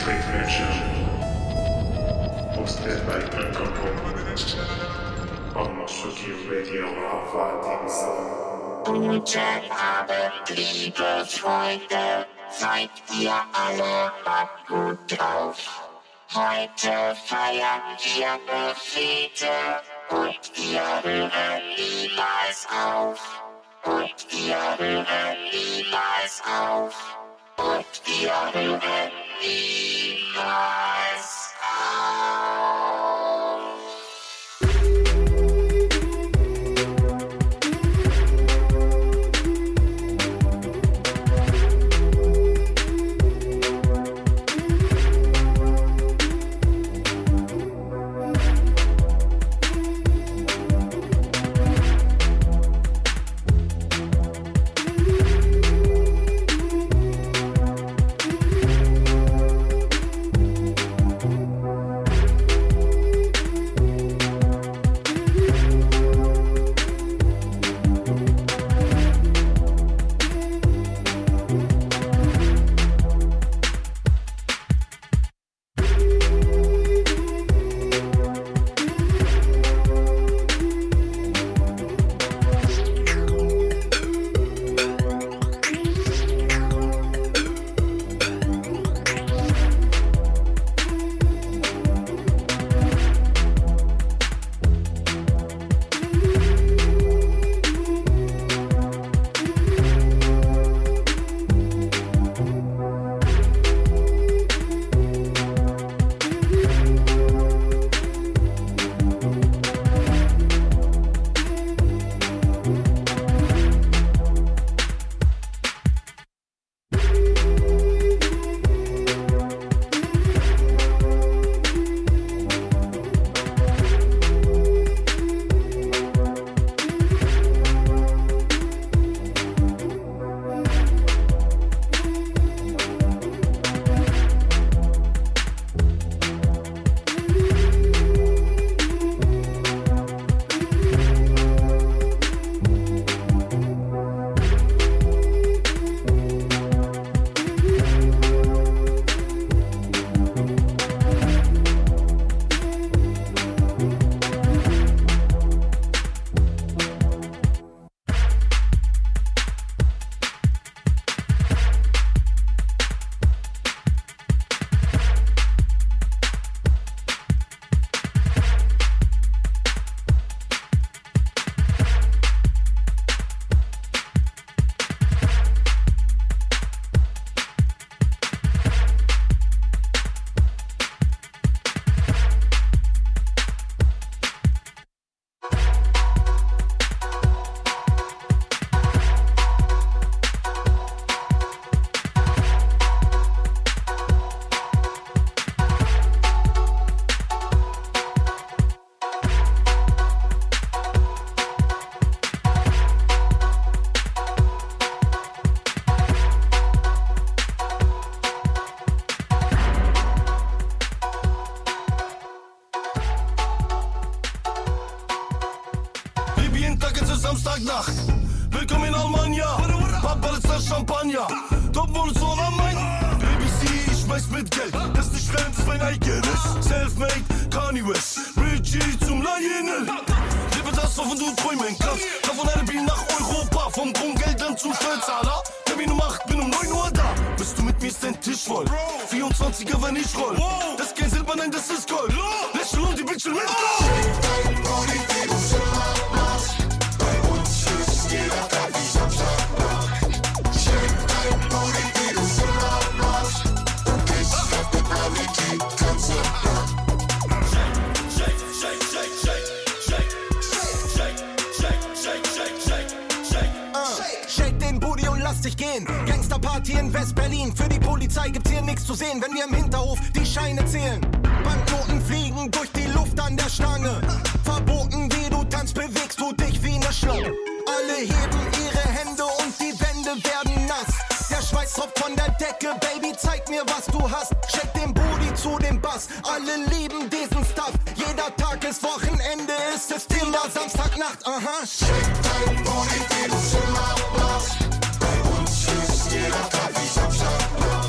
Trickmatcher. Hosted by Uncle On Moshuki Radio Alpha Division. Guten Abend, liebe Freunde, seid ihr alle noch gut drauf? Heute feiern wir eine Fete und wir hören niemals auf. Und wir hören niemals auf. Und wir hören Shiva. Champagner. Top so am Main. Baby, sie, ich weiß mit Geld. Das ist nicht fremd, ist mein eigenes. Selfmade, Kanye West. Richie zum Lionel. Lebe das, wovon du träumen kannst. Komm von Airbnb nach Europa. Vom Grundgeldern zum Steuerzahler. Termin um 8, bin um 9 Uhr da. Bist du mit mir, ist dein Tisch voll. 24er, wenn ich roll. Das ist kein Silber, nein, das ist Gold. Lächeln und die Bitchen mit 40 gehen. Gangsterparty in West-Berlin, für die Polizei gibt's hier nichts zu sehen, wenn wir im Hinterhof die Scheine zählen. Banknoten fliegen durch die Luft an der Stange. Verboten, wie du tanzt, bewegst du dich wie eine Schlange. Alle heben ihre Hände und die Wände werden nass. Der Schweiß tropft von der Decke, Baby, zeig mir, was du hast. Check den Booty zu dem Bass, alle lieben diesen Stuff. Jeder Tag ist Wochenende, ist es Thema, Samstagnacht, aha. Check dein Booty, wie du immer machst. Ścieraka i siap, siap,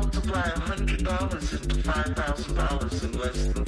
multiply $100 into $5,000 in less than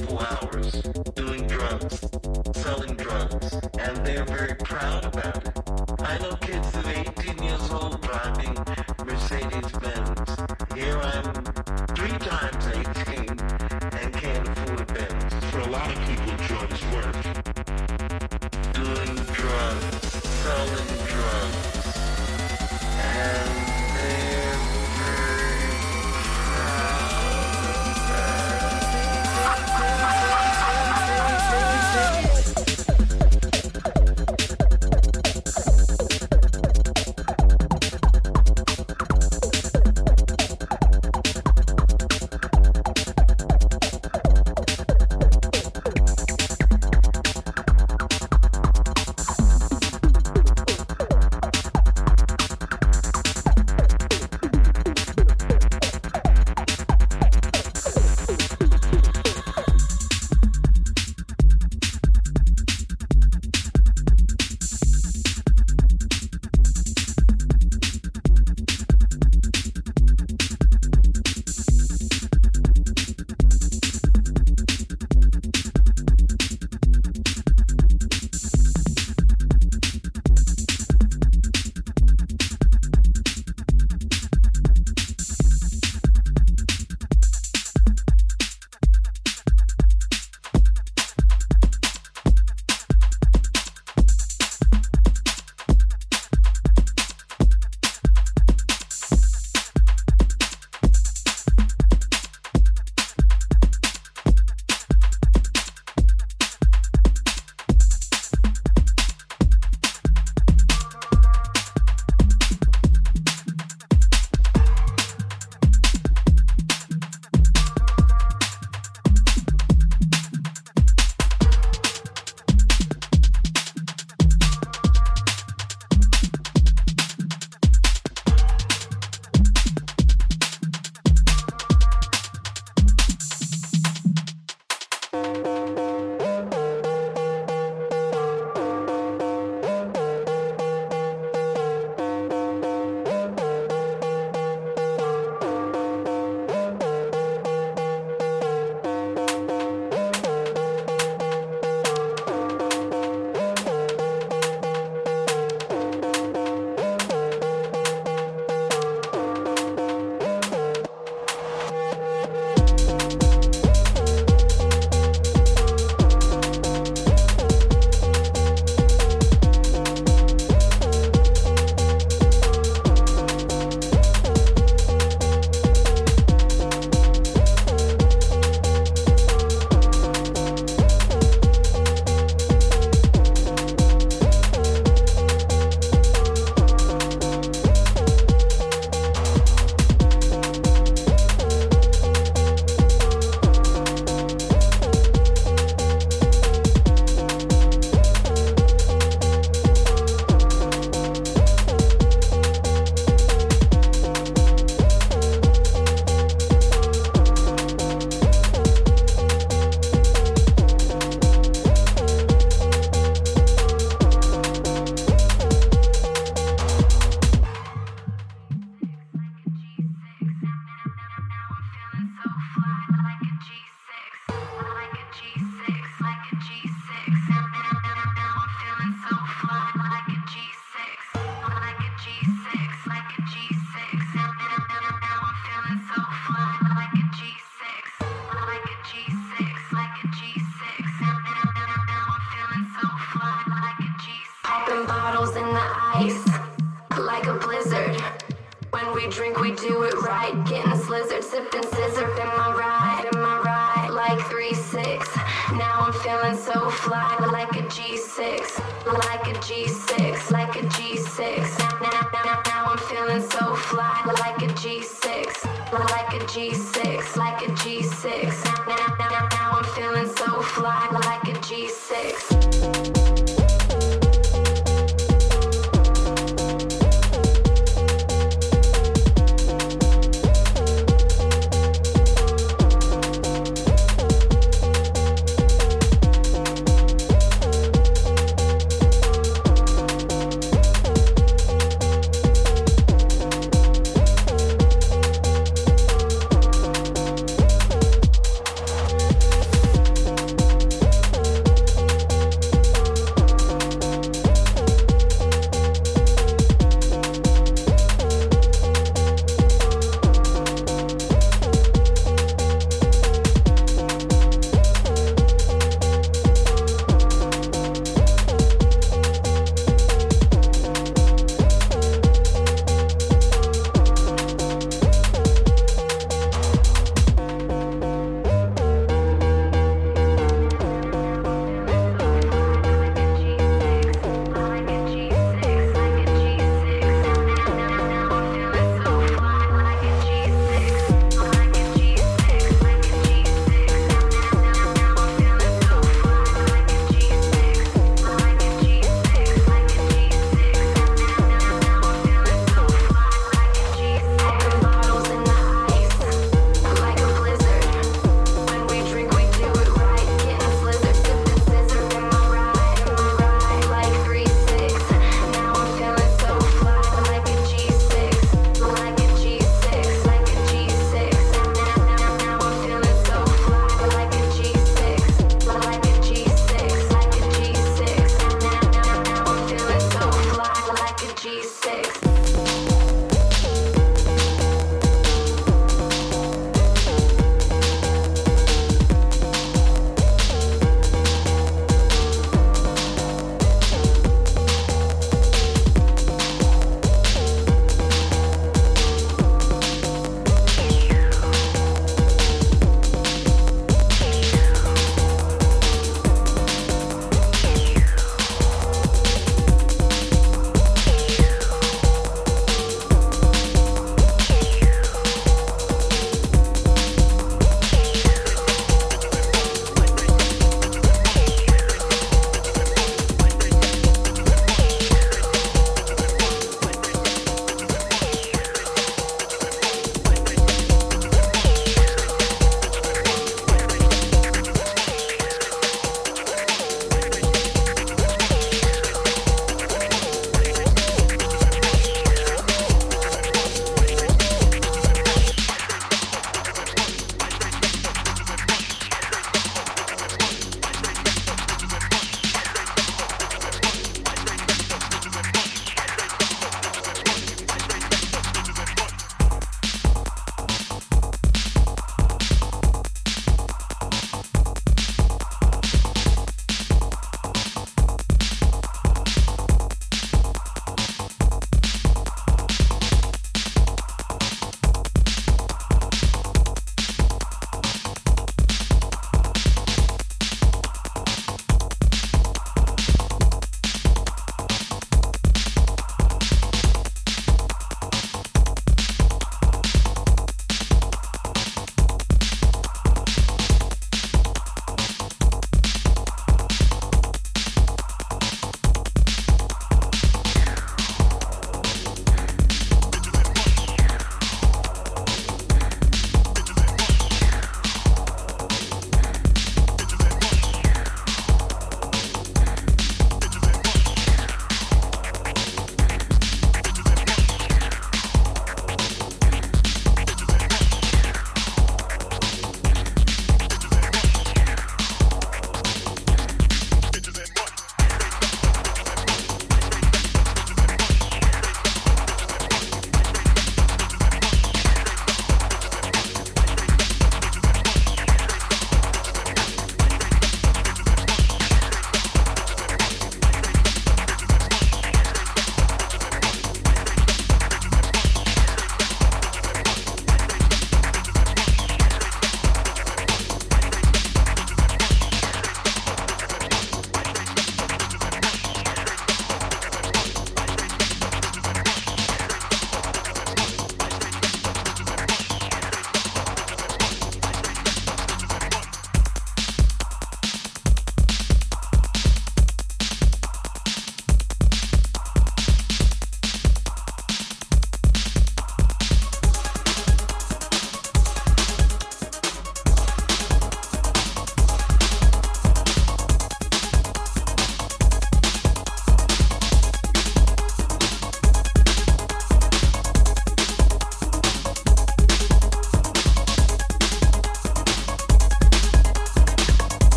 like 3-6. Now I'm feeling so fly, like a G6. Like a G6, like a G6. Now, now, now, now I'm feeling so fly, like a G6. Like a G6, like a G6. Now, now, now, now I'm feeling so fly, like a G6.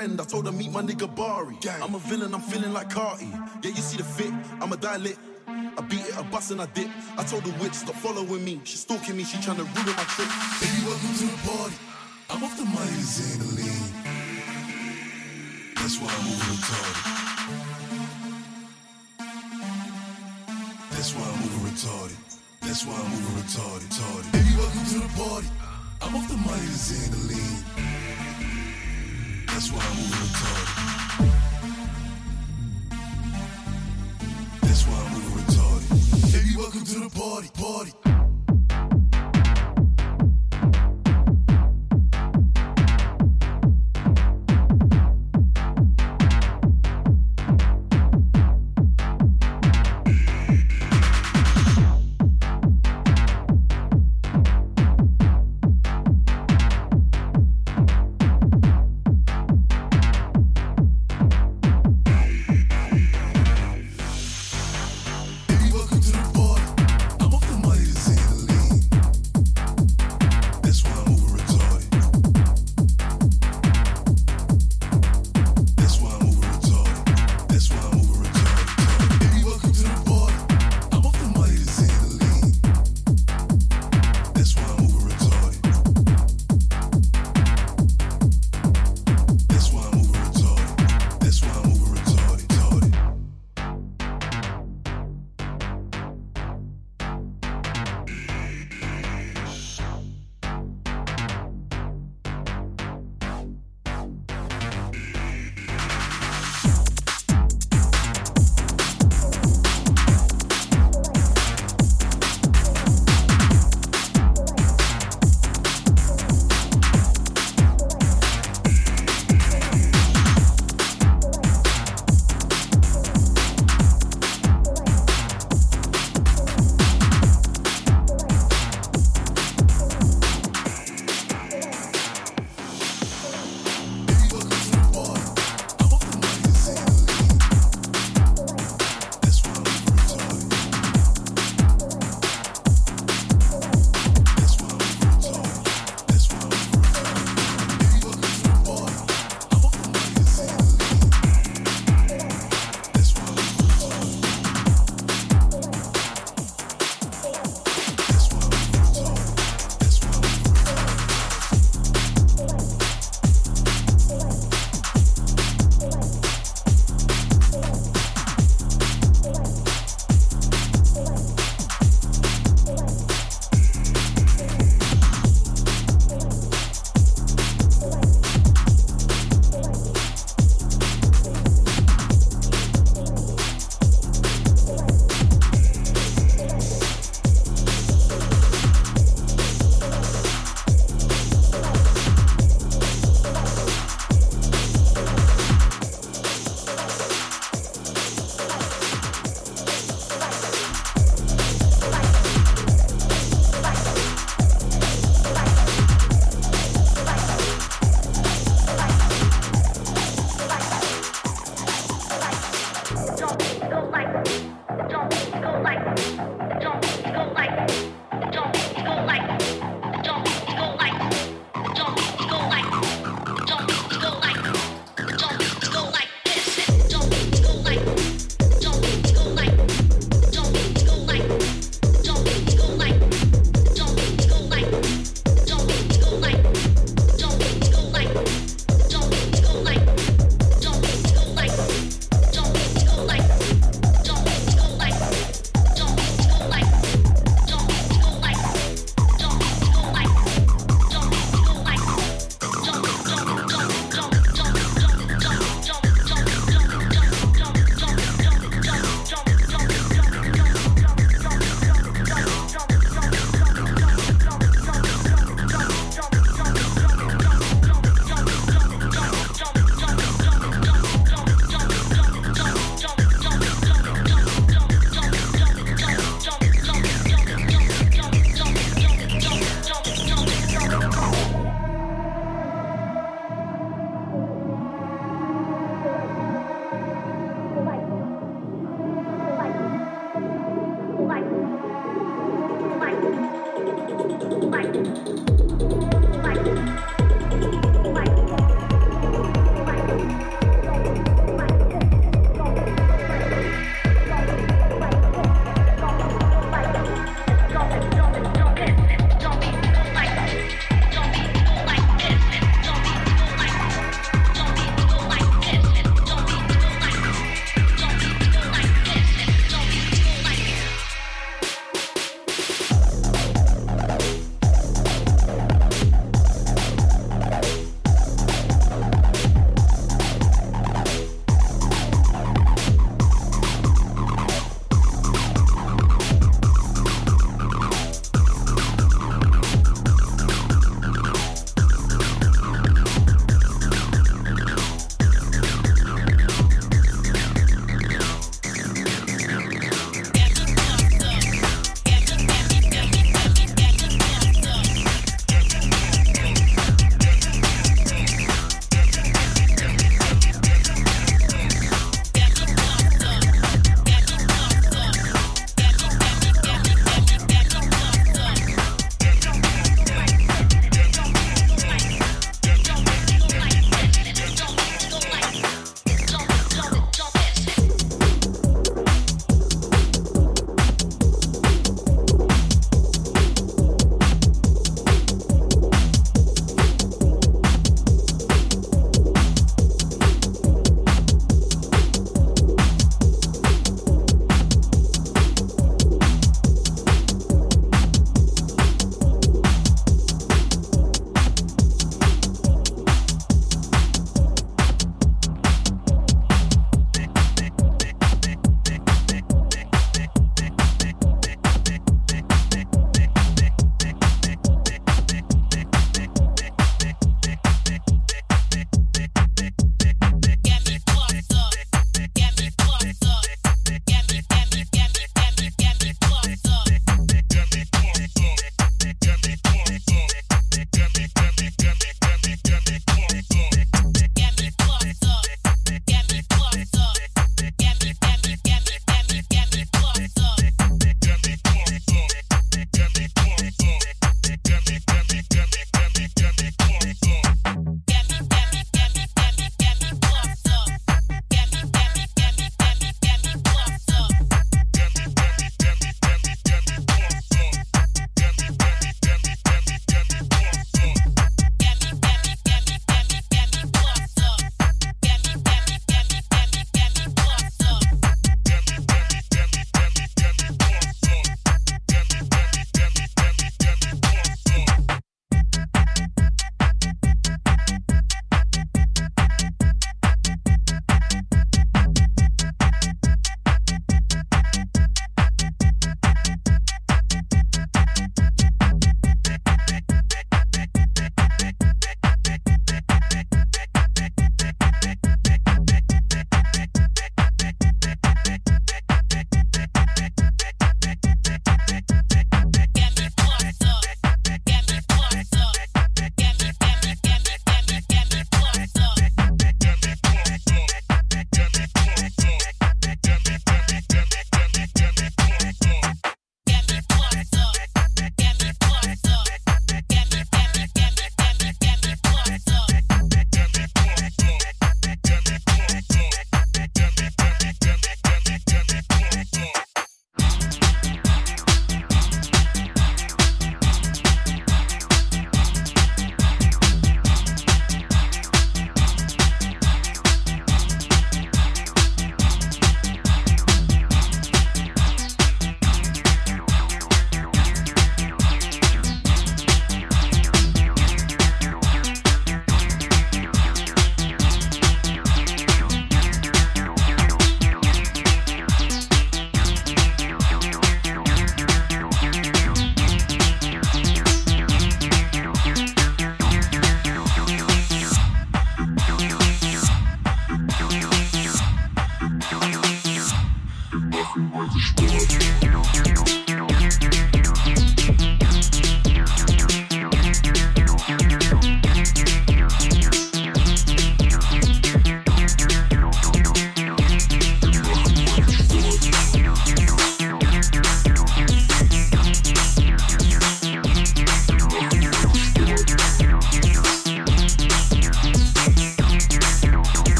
friend, I told her meet my nigga Bari. Gang. I'm a villain, I'm feeling like Carti. Yeah, you see the fit, I'm a dilate. I beat it, I bust and I dip. I told the witch, stop following me. She stalking me, she trying to ruin my trip. Baby, welcome to the party. I'm off the money to That's why I'm moving retarded. That's why I'm moving retarded. That's why I'm moving retarded. retarded. Baby, welcome to the party. I'm off the money to Zangaline. That's why we were retarded. That's why we were retarded. Baby, welcome to the party, party.